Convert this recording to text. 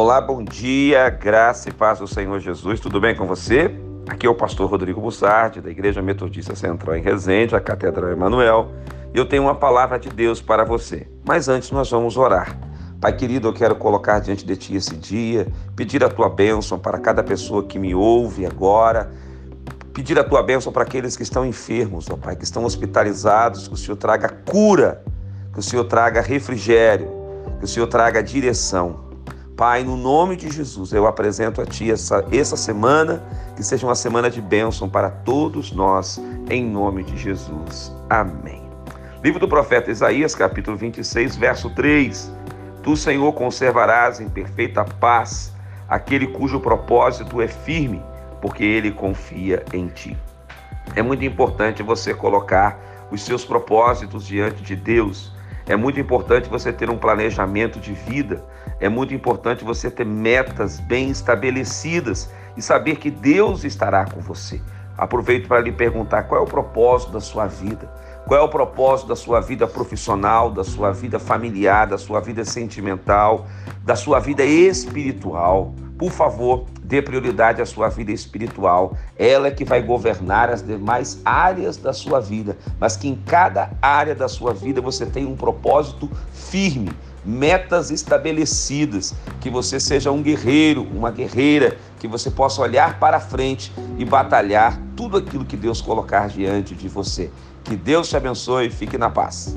Olá, bom dia, graça e paz do Senhor Jesus, tudo bem com você? Aqui é o pastor Rodrigo Bussardi, da Igreja Metodista Central em Resende, a Catedral Emanuel, e eu tenho uma palavra de Deus para você. Mas antes nós vamos orar. Pai querido, eu quero colocar diante de Ti esse dia, pedir a Tua bênção para cada pessoa que me ouve agora, pedir a Tua bênção para aqueles que estão enfermos, ó Pai, que estão hospitalizados, que o Senhor traga cura, que o Senhor traga refrigério, que o Senhor traga direção. Pai, no nome de Jesus, eu apresento a Ti essa, essa semana, que seja uma semana de bênção para todos nós, em nome de Jesus. Amém. Livro do profeta Isaías, capítulo 26, verso 3. Tu, Senhor, conservarás em perfeita paz aquele cujo propósito é firme, porque ele confia em Ti. É muito importante você colocar os seus propósitos diante de Deus é muito importante você ter um planejamento de vida, é muito importante você ter metas bem estabelecidas e saber que Deus estará com você. Aproveito para lhe perguntar qual é o propósito da sua vida. Qual é o propósito da sua vida profissional, da sua vida familiar, da sua vida sentimental, da sua vida espiritual? Por favor, dê prioridade à sua vida espiritual. Ela é que vai governar as demais áreas da sua vida, mas que em cada área da sua vida você tenha um propósito firme, metas estabelecidas, que você seja um guerreiro, uma guerreira, que você possa olhar para frente e batalhar tudo aquilo que Deus colocar diante de você. Que Deus te abençoe e fique na paz.